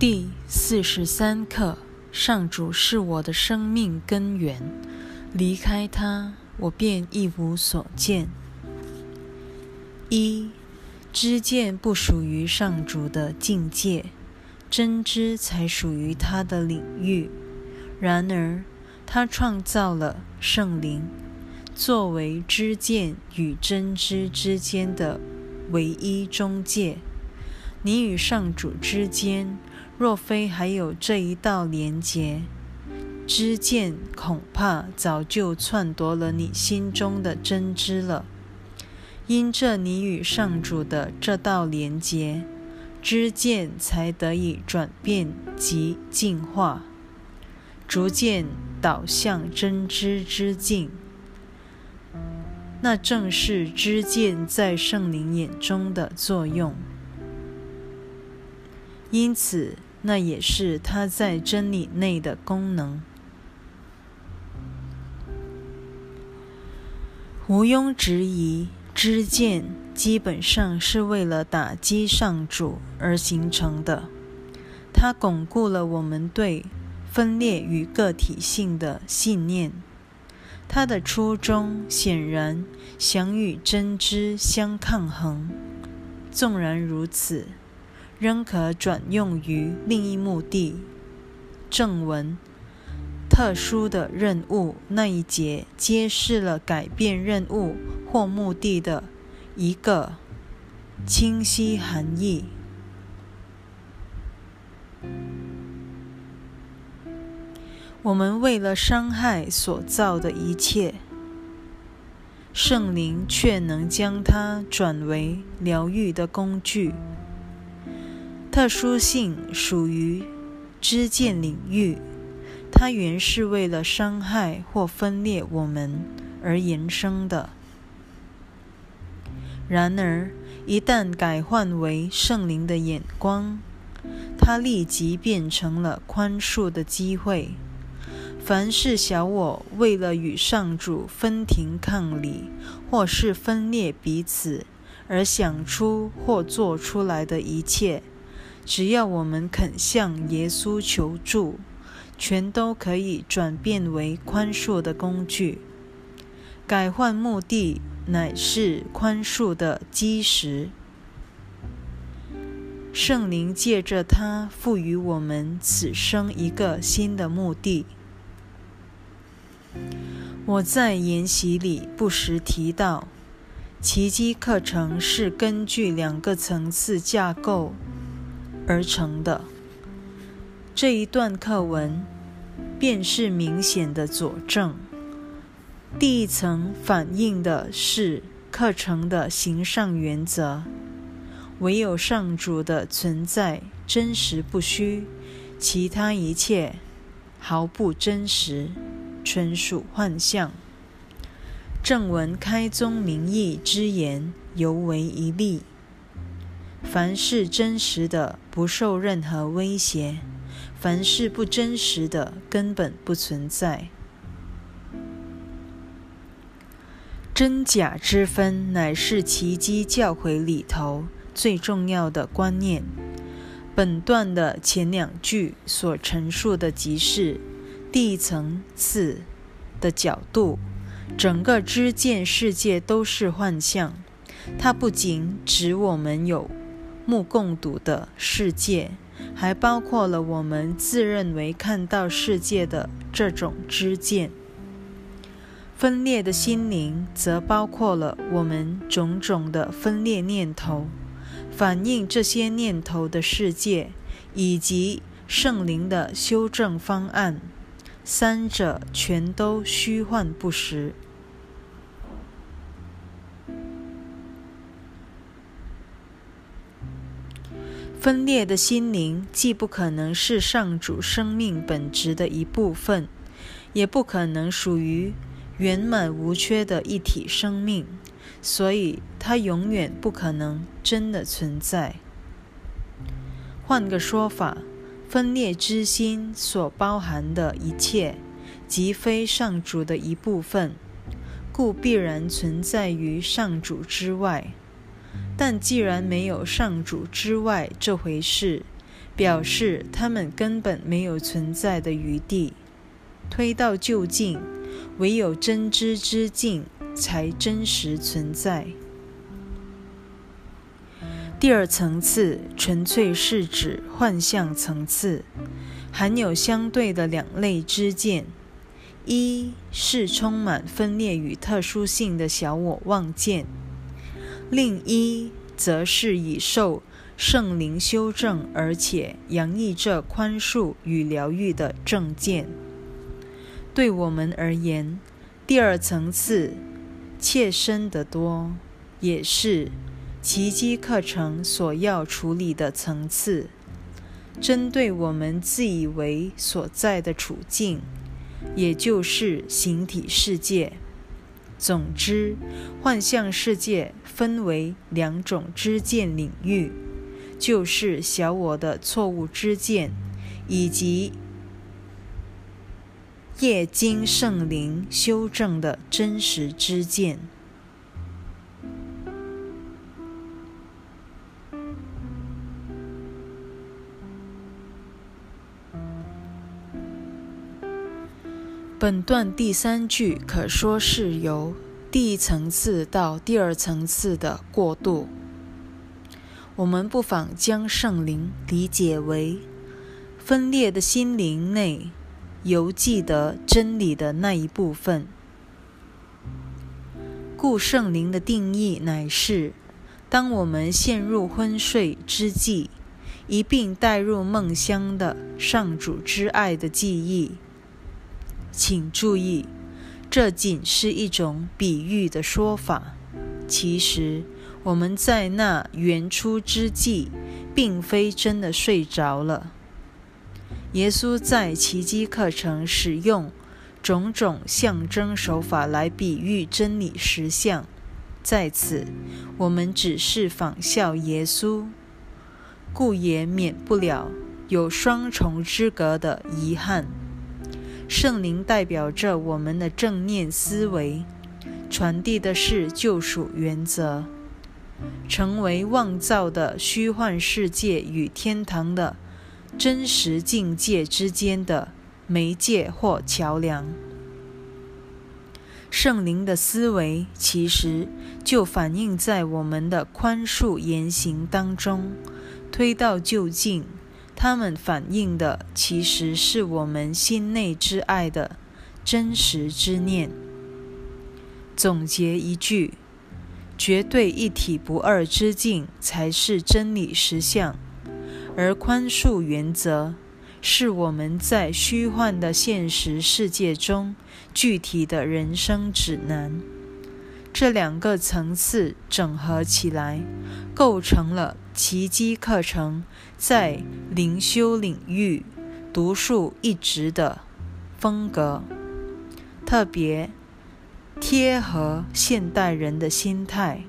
第四十三课：上主是我的生命根源，离开他，我便一无所见。一，知见不属于上主的境界，真知才属于他的领域。然而，他创造了圣灵，作为知见与真知之间的唯一中介。你与上主之间，若非还有这一道连结，知见恐怕早就篡夺了你心中的真知了。因这你与上主的这道连结，知见才得以转变及进化，逐渐导向真知之境。那正是知见在圣灵眼中的作用。因此，那也是它在真理内的功能。毋庸置疑，知见基本上是为了打击上主而形成的。它巩固了我们对分裂与个体性的信念。它的初衷显然想与真知相抗衡。纵然如此。仍可转用于另一目的。正文特殊的任务那一节揭示了改变任务或目的的一个清晰含义。我们为了伤害所造的一切，圣灵却能将它转为疗愈的工具。特殊性属于知见领域，它原是为了伤害或分裂我们而延伸的。然而，一旦改换为圣灵的眼光，它立即变成了宽恕的机会。凡是小我为了与上主分庭抗礼，或是分裂彼此而想出或做出来的一切，只要我们肯向耶稣求助，全都可以转变为宽恕的工具。改换目的乃是宽恕的基石。圣灵借着它赋予我们此生一个新的目的。我在研习里不时提到，奇迹课程是根据两个层次架构。而成的这一段课文，便是明显的佐证。第一层反映的是课程的形上原则：唯有上主的存在真实不虚，其他一切毫不真实，纯属幻象。正文开宗明义之言，尤为一例。凡是真实的，不受任何威胁；凡是不真实的，根本不存在。真假之分，乃是奇迹教诲里头最重要的观念。本段的前两句所陈述的，即是第一层次的角度，整个知见世界都是幻象。它不仅指我们有。目共睹的世界，还包括了我们自认为看到世界的这种知见。分裂的心灵，则包括了我们种种的分裂念头，反映这些念头的世界，以及圣灵的修正方案。三者全都虚幻不实。分裂的心灵既不可能是上主生命本质的一部分，也不可能属于圆满无缺的一体生命，所以它永远不可能真的存在。换个说法，分裂之心所包含的一切，即非上主的一部分，故必然存在于上主之外。但既然没有上主之外这回事，表示他们根本没有存在的余地。推到就近，唯有真知之境才真实存在。第二层次纯粹是指幻象层次，含有相对的两类之见：一是充满分裂与特殊性的小我妄见；另一则是已受圣灵修正，而且洋溢着宽恕与疗愈的正见。对我们而言，第二层次切身得多，也是奇迹课程所要处理的层次。针对我们自以为所在的处境，也就是形体世界。总之，幻象世界分为两种知见领域，就是小我的错误知见，以及。业经圣灵修正的真实之见。本段第三句可说是由第一层次到第二层次的过渡。我们不妨将圣灵理解为分裂的心灵内。犹记得真理的那一部分。故圣灵的定义乃是：当我们陷入昏睡之际，一并带入梦乡的上主之爱的记忆。请注意，这仅是一种比喻的说法。其实，我们在那原初之际，并非真的睡着了。耶稣在奇迹课程使用种种象征手法来比喻真理实相，在此我们只是仿效耶稣，故也免不了有双重之隔的遗憾。圣灵代表着我们的正念思维，传递的是救赎原则，成为妄造的虚幻世界与天堂的。真实境界之间的媒介或桥梁，圣灵的思维其实就反映在我们的宽恕言行当中。推到就近，他们反映的其实是我们心内之爱的真实之念。总结一句：绝对一体不二之境才是真理实相。而宽恕原则是我们在虚幻的现实世界中具体的人生指南。这两个层次整合起来，构成了奇迹课程在灵修领域独树一帜的风格，特别贴合现代人的心态。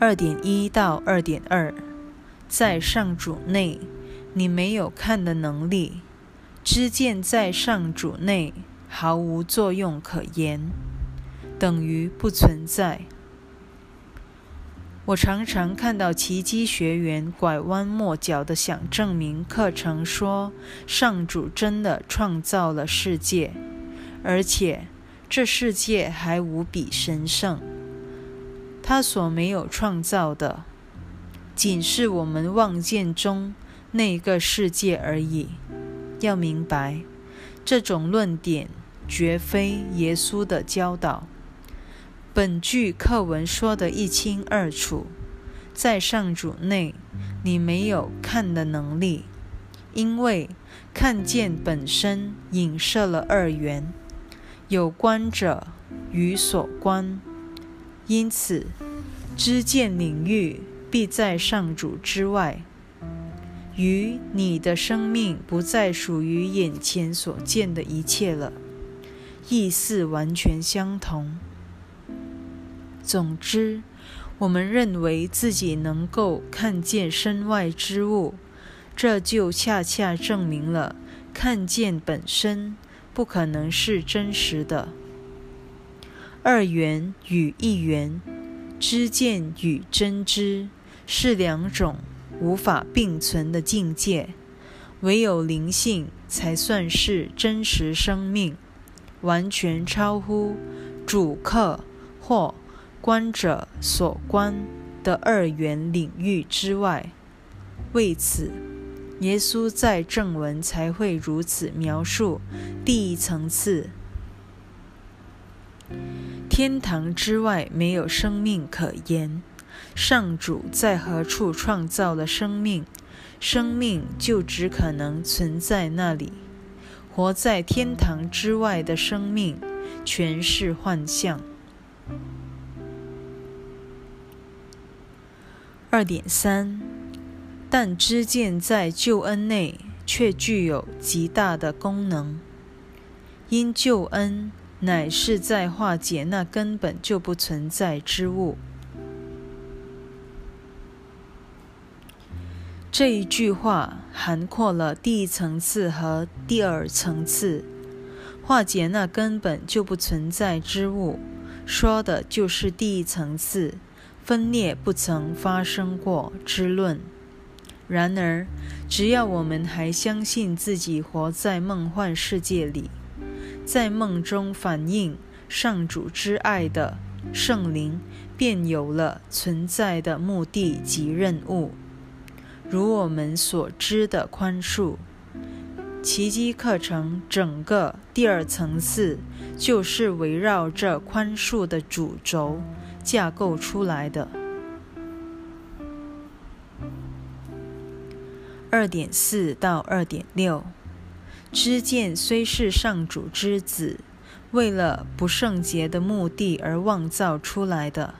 二点一到二点二，在上主内，你没有看的能力；知见在上主内毫无作用可言，等于不存在。我常常看到奇迹学员拐弯抹角的想证明课程说，上主真的创造了世界，而且这世界还无比神圣。他所没有创造的，仅是我们望见中那个世界而已。要明白，这种论点绝非耶稣的教导。本句课文说得一清二楚：在上主内，你没有看的能力，因为看见本身影射了二元，有观者与所观。因此，知见领域必在上主之外，与你的生命不再属于眼前所见的一切了，意思完全相同。总之，我们认为自己能够看见身外之物，这就恰恰证明了看见本身不可能是真实的。二元与一元，知见与真知是两种无法并存的境界。唯有灵性才算是真实生命，完全超乎主客或观者所观的二元领域之外。为此，耶稣在正文才会如此描述第一层次：天堂之外没有生命可言。上主在何处创造了生命？生命就只可能存在那里，活在天堂之外的生命全是幻象。二点三，但知见在救恩内却具有极大的功能，因救恩乃是在化解那根本就不存在之物。这一句话涵括了第一层次和第二层次，化解那根本就不存在之物，说的就是第一层次。分裂不曾发生过之论。然而，只要我们还相信自己活在梦幻世界里，在梦中反映上主之爱的圣灵，便有了存在的目的及任务。如我们所知的宽恕，奇迹课程整个第二层次就是围绕着宽恕的主轴架构出来的。二点四到二点六，知见虽是上主之子，为了不圣洁的目的而妄造出来的。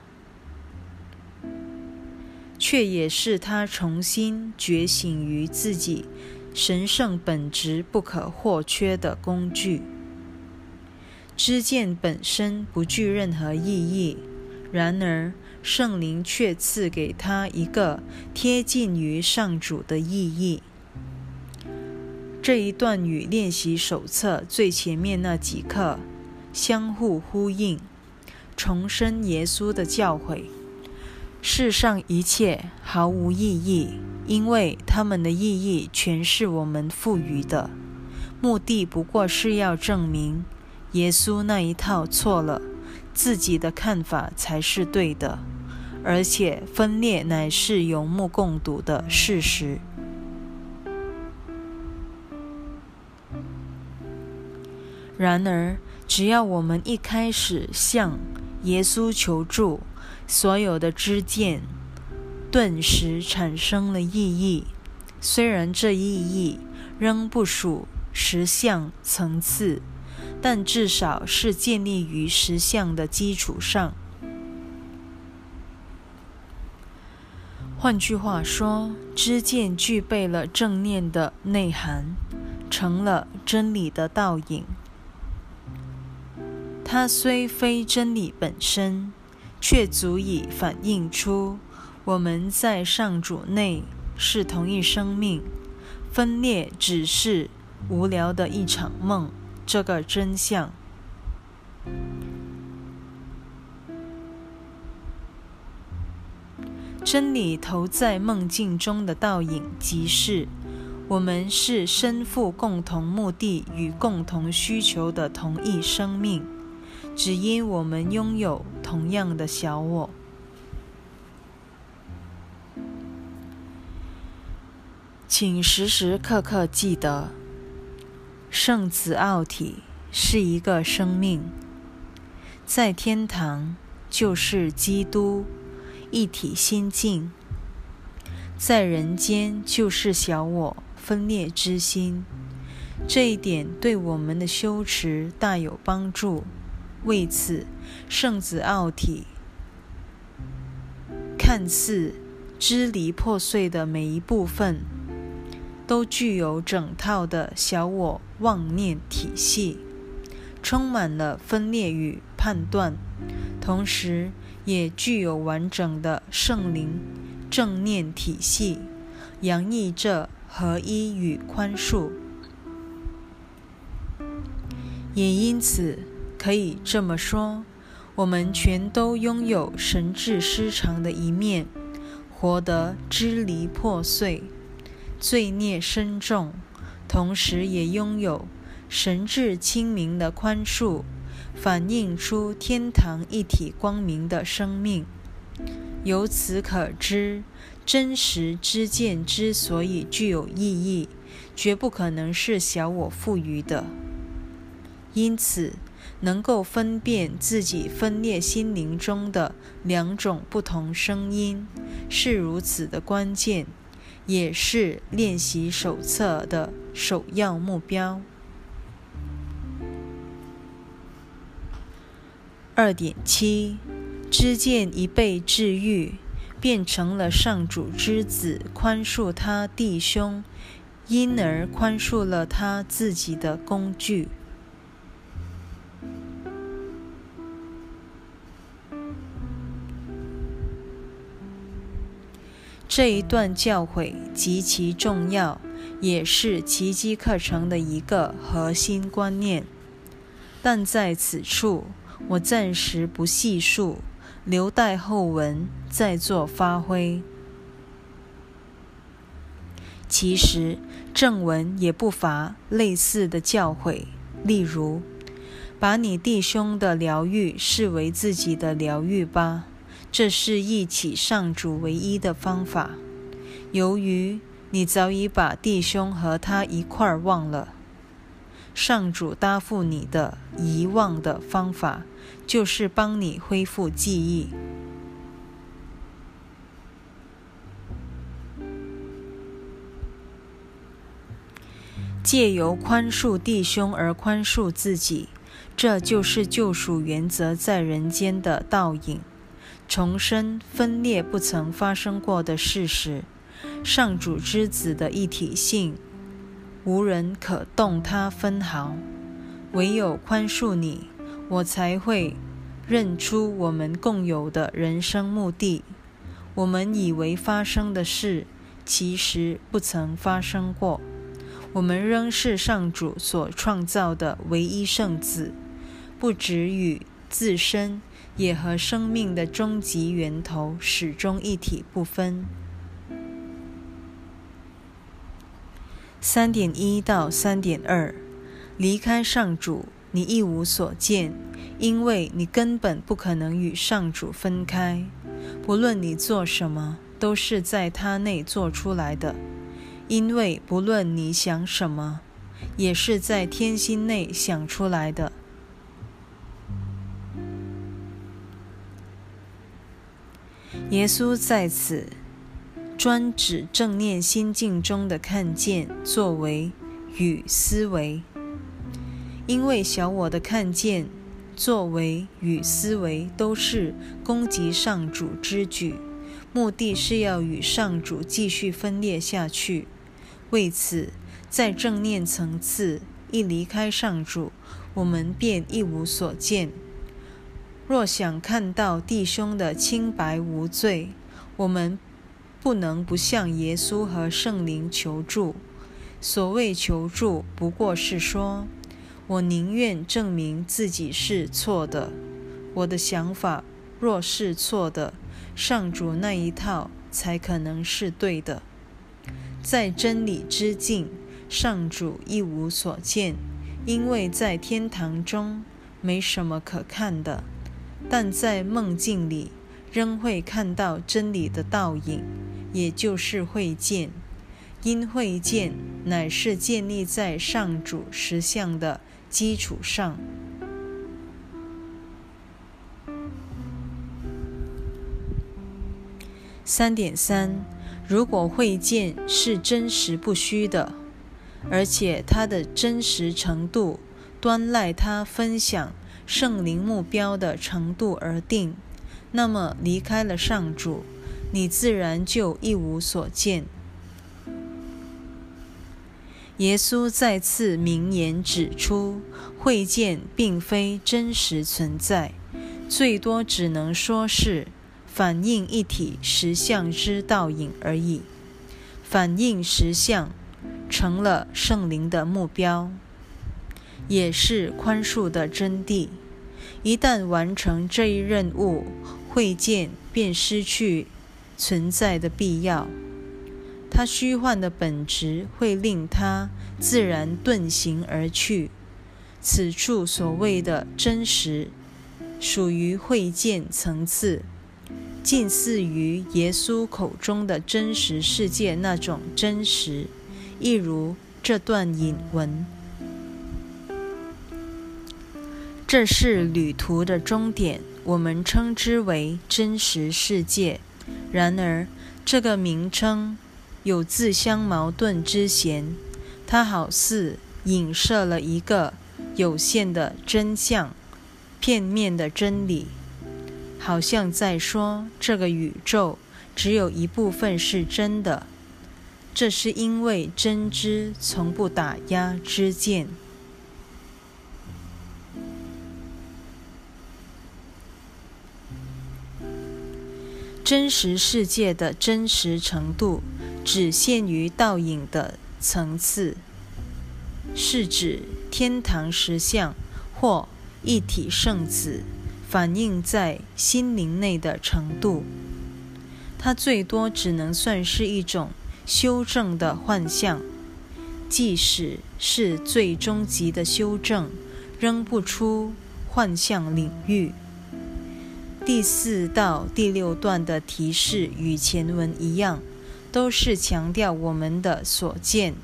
却也是他重新觉醒于自己神圣本质不可或缺的工具。知见本身不具任何意义，然而圣灵却赐给他一个贴近于上主的意义。这一段与练习手册最前面那几课相互呼应，重申耶稣的教诲。世上一切毫无意义，因为他们的意义全是我们赋予的。目的不过是要证明耶稣那一套错了，自己的看法才是对的，而且分裂乃是有目共睹的事实。然而，只要我们一开始向耶稣求助，所有的知见顿时产生了意义，虽然这意义仍不属实相层次，但至少是建立于实相的基础上。换句话说，知见具备了正念的内涵，成了真理的倒影。它虽非真理本身。却足以反映出我们在上主内是同一生命，分裂只是无聊的一场梦这个真相。真理投在梦境中的倒影，即是我们是身负共同目的与共同需求的同一生命。只因我们拥有同样的小我，请时时刻刻记得，圣子奥体是一个生命，在天堂就是基督一体心境，在人间就是小我分裂之心。这一点对我们的修持大有帮助。为此，圣子奥体看似支离破碎的每一部分，都具有整套的小我妄念体系，充满了分裂与判断，同时也具有完整的圣灵正念体系，洋溢着合一与宽恕，也因此。可以这么说，我们全都拥有神智失常的一面，活得支离破碎，罪孽深重，同时也拥有神智清明的宽恕，反映出天堂一体光明的生命。由此可知，真实之见之所以具有意义，绝不可能是小我赋予的。因此，能够分辨自己分裂心灵中的两种不同声音，是如此的关键，也是练习手册的首要目标。二点七。知见一被治愈，变成了上主之子，宽恕他弟兄，因而宽恕了他自己的工具。这一段教诲极其重要，也是奇迹课程的一个核心观念。但在此处，我暂时不细述。留待后文再做发挥。其实正文也不乏类似的教诲，例如：把你弟兄的疗愈视为自己的疗愈吧，这是一起上主唯一的方法。由于你早已把弟兄和他一块儿忘了，上主答复你的遗忘的方法。就是帮你恢复记忆，借由宽恕弟兄而宽恕自己，这就是救赎原则在人间的倒影，重申分裂不曾发生过的事实。上主之子的一体性，无人可动它分毫，唯有宽恕你。我才会认出我们共有的人生目的。我们以为发生的事，其实不曾发生过。我们仍是上主所创造的唯一圣子，不止与自身，也和生命的终极源头始终一体不分。三点一到三点二，离开上主。你一无所见，因为你根本不可能与上主分开。不论你做什么，都是在他内做出来的。因为不论你想什么，也是在天心内想出来的。耶稣在此专指正念心境中的看见，作为与思维。因为小我的看见、作为与思维都是攻击上主之举，目的是要与上主继续分裂下去。为此，在正念层次一离开上主，我们便一无所见。若想看到弟兄的清白无罪，我们不能不向耶稣和圣灵求助。所谓求助，不过是说。我宁愿证明自己是错的。我的想法若是错的，上主那一套才可能是对的。在真理之境，上主一无所见，因为在天堂中没什么可看的；但在梦境里，仍会看到真理的倒影，也就是会见。因会见乃是建立在上主实相的。基础上，三点三，如果会见是真实不虚的，而且它的真实程度端赖他分享圣灵目标的程度而定，那么离开了上主，你自然就一无所见。耶稣再次明言指出，会见并非真实存在，最多只能说是反映一体实相之倒影而已。反映实相成了圣灵的目标，也是宽恕的真谛。一旦完成这一任务，会见便失去存在的必要。它虚幻的本质会令它自然遁形而去。此处所谓的真实，属于会见层次，近似于耶稣口中的真实世界那种真实。一如这段引文。这是旅途的终点，我们称之为真实世界。然而，这个名称有自相矛盾之嫌。它好似影射了一个有限的真相、片面的真理，好像在说这个宇宙只有一部分是真的。这是因为真知从不打压知见。真实世界的真实程度只限于倒影的层次，是指天堂实相或一体圣子反映在心灵内的程度。它最多只能算是一种修正的幻象，即使是最终极的修正，仍不出幻象领域。第四到第六段的提示与前文一样，都是强调我们的所见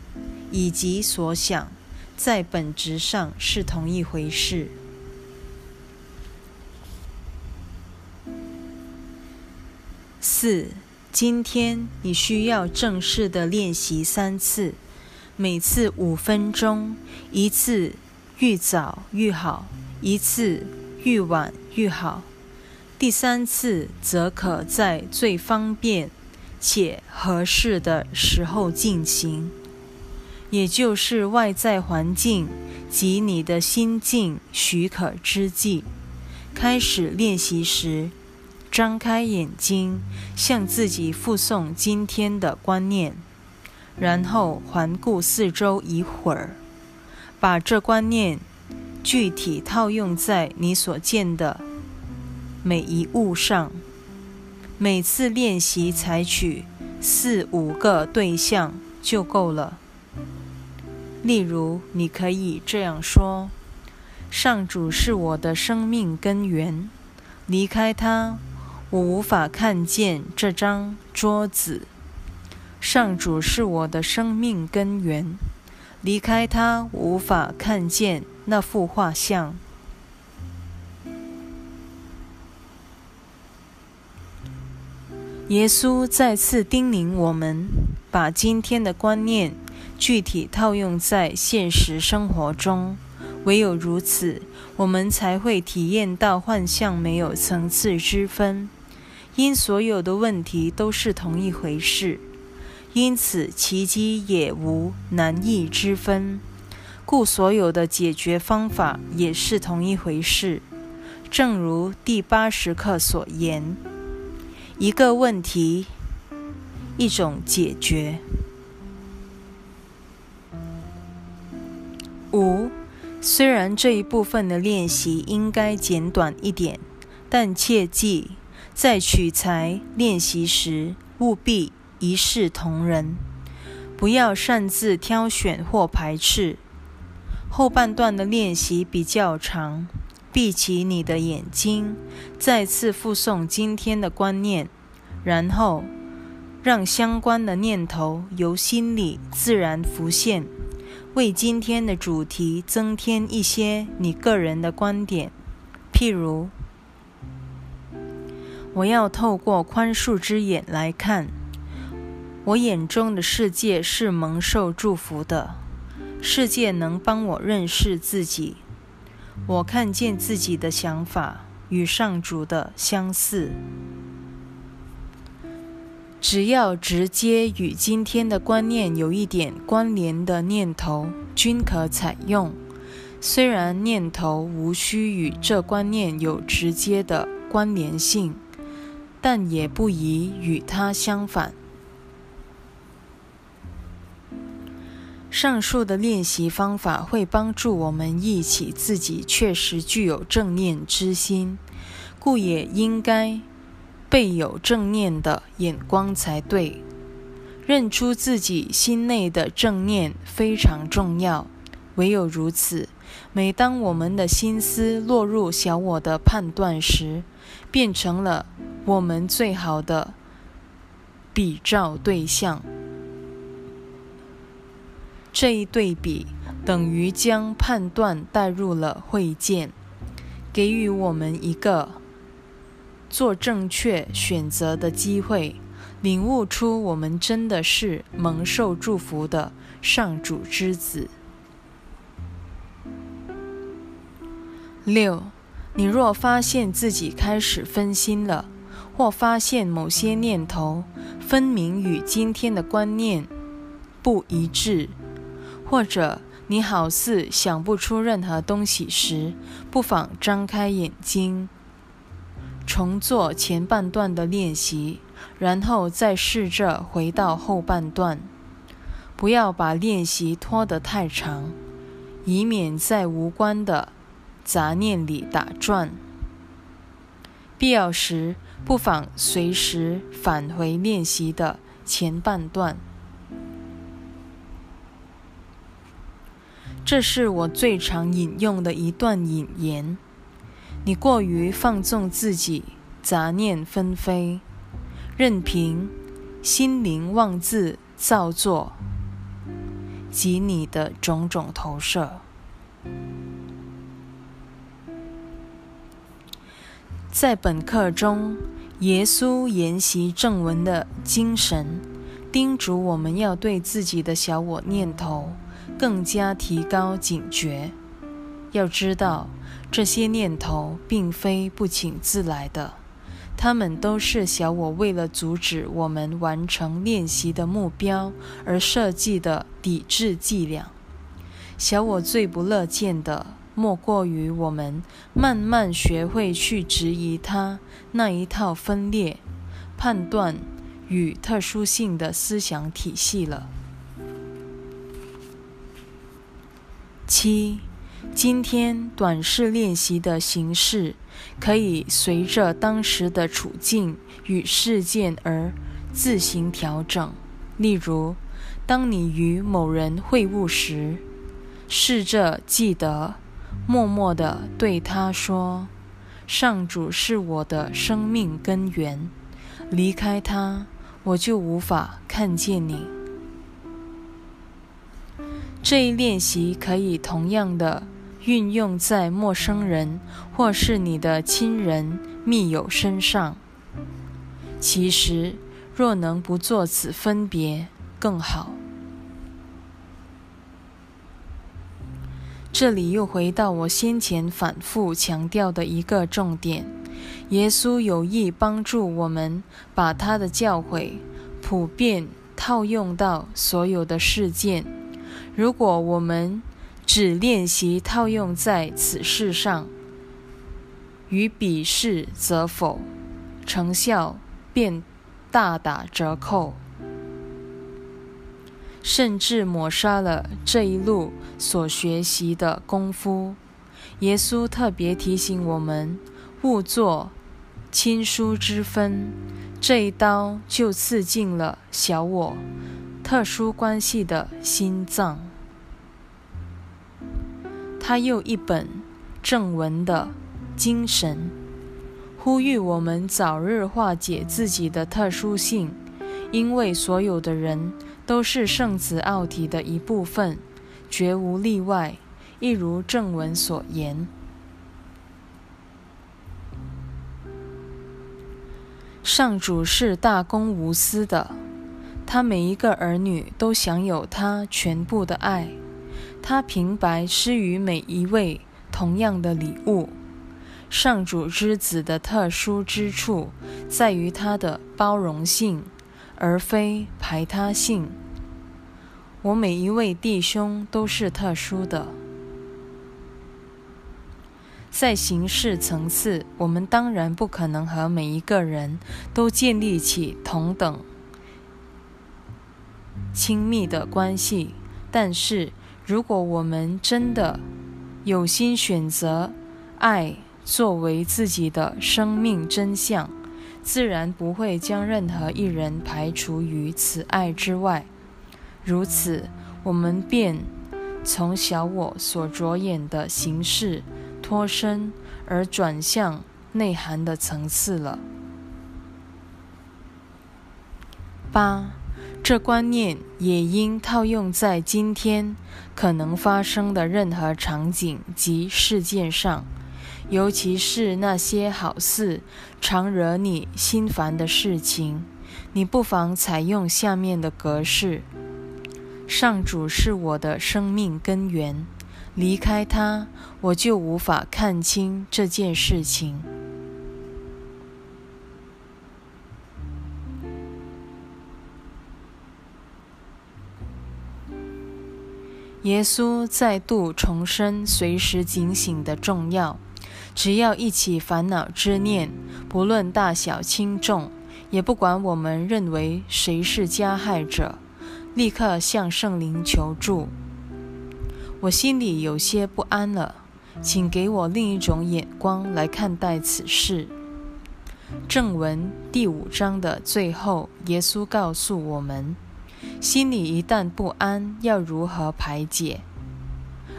以及所想，在本质上是同一回事。四，今天你需要正式的练习三次，每次五分钟，一次愈早愈好，一次愈晚愈好。第三次则可在最方便且合适的时候进行，也就是外在环境及你的心境许可之际。开始练习时，张开眼睛，向自己复诵今天的观念，然后环顾四周一会儿，把这观念具体套用在你所见的。每一物上，每次练习采取四五个对象就够了。例如，你可以这样说：“上主是我的生命根源，离开他，我无法看见这张桌子。上主是我的生命根源，离开他，无法看见那幅画像。”耶稣再次叮咛我们，把今天的观念具体套用在现实生活中。唯有如此，我们才会体验到幻象没有层次之分，因所有的问题都是同一回事。因此，奇迹也无难易之分，故所有的解决方法也是同一回事。正如第八十课所言。一个问题，一种解决。五，虽然这一部分的练习应该简短一点，但切记在取材练习时务必一视同仁，不要擅自挑选或排斥。后半段的练习比较长。闭起你的眼睛，再次复诵今天的观念，然后让相关的念头由心里自然浮现，为今天的主题增添一些你个人的观点。譬如，我要透过宽恕之眼来看，我眼中的世界是蒙受祝福的，世界能帮我认识自己。我看见自己的想法与上主的相似，只要直接与今天的观念有一点关联的念头均可采用。虽然念头无需与这观念有直接的关联性，但也不宜与它相反。上述的练习方法会帮助我们忆起自己确实具有正念之心，故也应该备有正念的眼光才对。认出自己心内的正念非常重要。唯有如此，每当我们的心思落入小我的判断时，变成了我们最好的比照对象。这一对比等于将判断带入了会见，给予我们一个做正确选择的机会。领悟出，我们真的是蒙受祝福的上主之子。六，你若发现自己开始分心了，或发现某些念头分明与今天的观念不一致，或者你好似想不出任何东西时，不妨张开眼睛，重做前半段的练习。然后再试着回到后半段，不要把练习拖得太长，以免在无关的杂念里打转。必要时，不妨随时返回练习的前半段。这是我最常引用的一段引言。你过于放纵自己，杂念纷飞。任凭心灵妄自造作及你的种种投射，在本课中，耶稣研习正文的精神，叮嘱我们要对自己的小我念头更加提高警觉。要知道，这些念头并非不请自来的。他们都是小我为了阻止我们完成练习的目标而设计的抵制伎俩。小我最不乐见的，莫过于我们慢慢学会去质疑他那一套分裂、判断与特殊性的思想体系了。七。今天短视练习的形式可以随着当时的处境与事件而自行调整。例如，当你与某人会晤时，试着记得默默地对他说：“上主是我的生命根源，离开他，我就无法看见你。”这一练习可以同样的运用在陌生人或是你的亲人密友身上。其实，若能不做此分别，更好。这里又回到我先前反复强调的一个重点：耶稣有意帮助我们把他的教诲普遍套用到所有的事件。如果我们只练习套用在此事上，与彼事则否，成效便大打折扣，甚至抹杀了这一路所学习的功夫。耶稣特别提醒我们，勿做亲疏之分，这一刀就刺进了小我特殊关系的心脏。他又一本正文的精神，呼吁我们早日化解自己的特殊性，因为所有的人都是圣子奥体的一部分，绝无例外。一如正文所言，上主是大公无私的，他每一个儿女都享有他全部的爱。他平白施予每一位同样的礼物。上主之子的特殊之处在于他的包容性，而非排他性。我每一位弟兄都是特殊的。在形式层次，我们当然不可能和每一个人都建立起同等亲密的关系，但是。如果我们真的有心选择爱作为自己的生命真相，自然不会将任何一人排除于此爱之外。如此，我们便从小我所着眼的形式脱身，而转向内涵的层次了。八，这观念也应套用在今天可能发生的任何场景及事件上。尤其是那些好似常惹你心烦的事情，你不妨采用下面的格式：上主是我的生命根源，离开他，我就无法看清这件事情。耶稣再度重申随时警醒的重要。只要一起烦恼之念，不论大小轻重，也不管我们认为谁是加害者，立刻向圣灵求助。我心里有些不安了，请给我另一种眼光来看待此事。正文第五章的最后，耶稣告诉我们：心里一旦不安，要如何排解？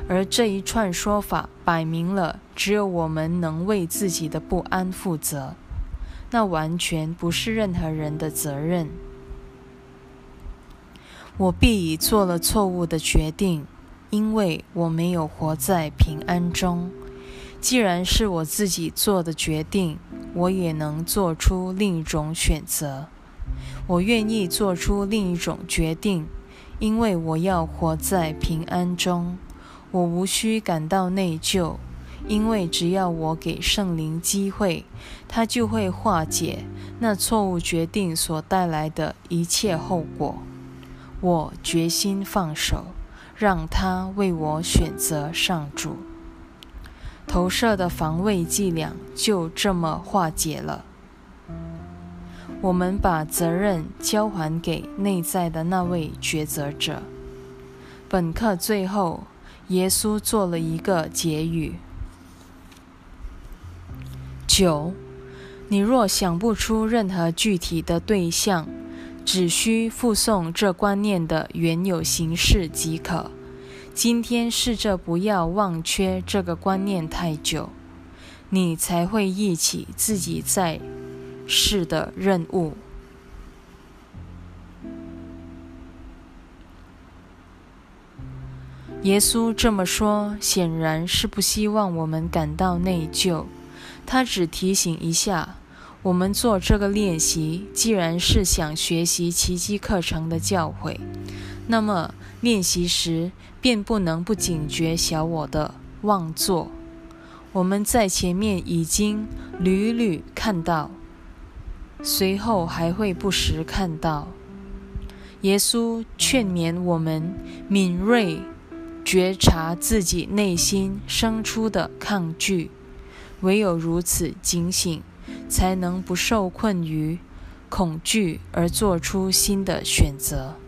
而这一串说法摆明了，只有我们能为自己的不安负责，那完全不是任何人的责任。我必已做了错误的决定，因为我没有活在平安中。既然是我自己做的决定，我也能做出另一种选择。我愿意做出另一种决定，因为我要活在平安中。我无需感到内疚，因为只要我给圣灵机会，他就会化解那错误决定所带来的一切后果。我决心放手，让他为我选择上主。投射的防卫伎俩就这么化解了。我们把责任交还给内在的那位抉择者。本课最后。耶稣做了一个结语：九，你若想不出任何具体的对象，只需附送这观念的原有形式即可。今天试着不要忘却这个观念太久，你才会忆起自己在是的任务。耶稣这么说，显然是不希望我们感到内疚。他只提醒一下我们做这个练习。既然是想学习奇迹课程的教诲，那么练习时便不能不警觉小我的妄作。我们在前面已经屡屡看到，随后还会不时看到。耶稣劝勉我们敏锐。觉察自己内心生出的抗拒，唯有如此警醒，才能不受困于恐惧而做出新的选择。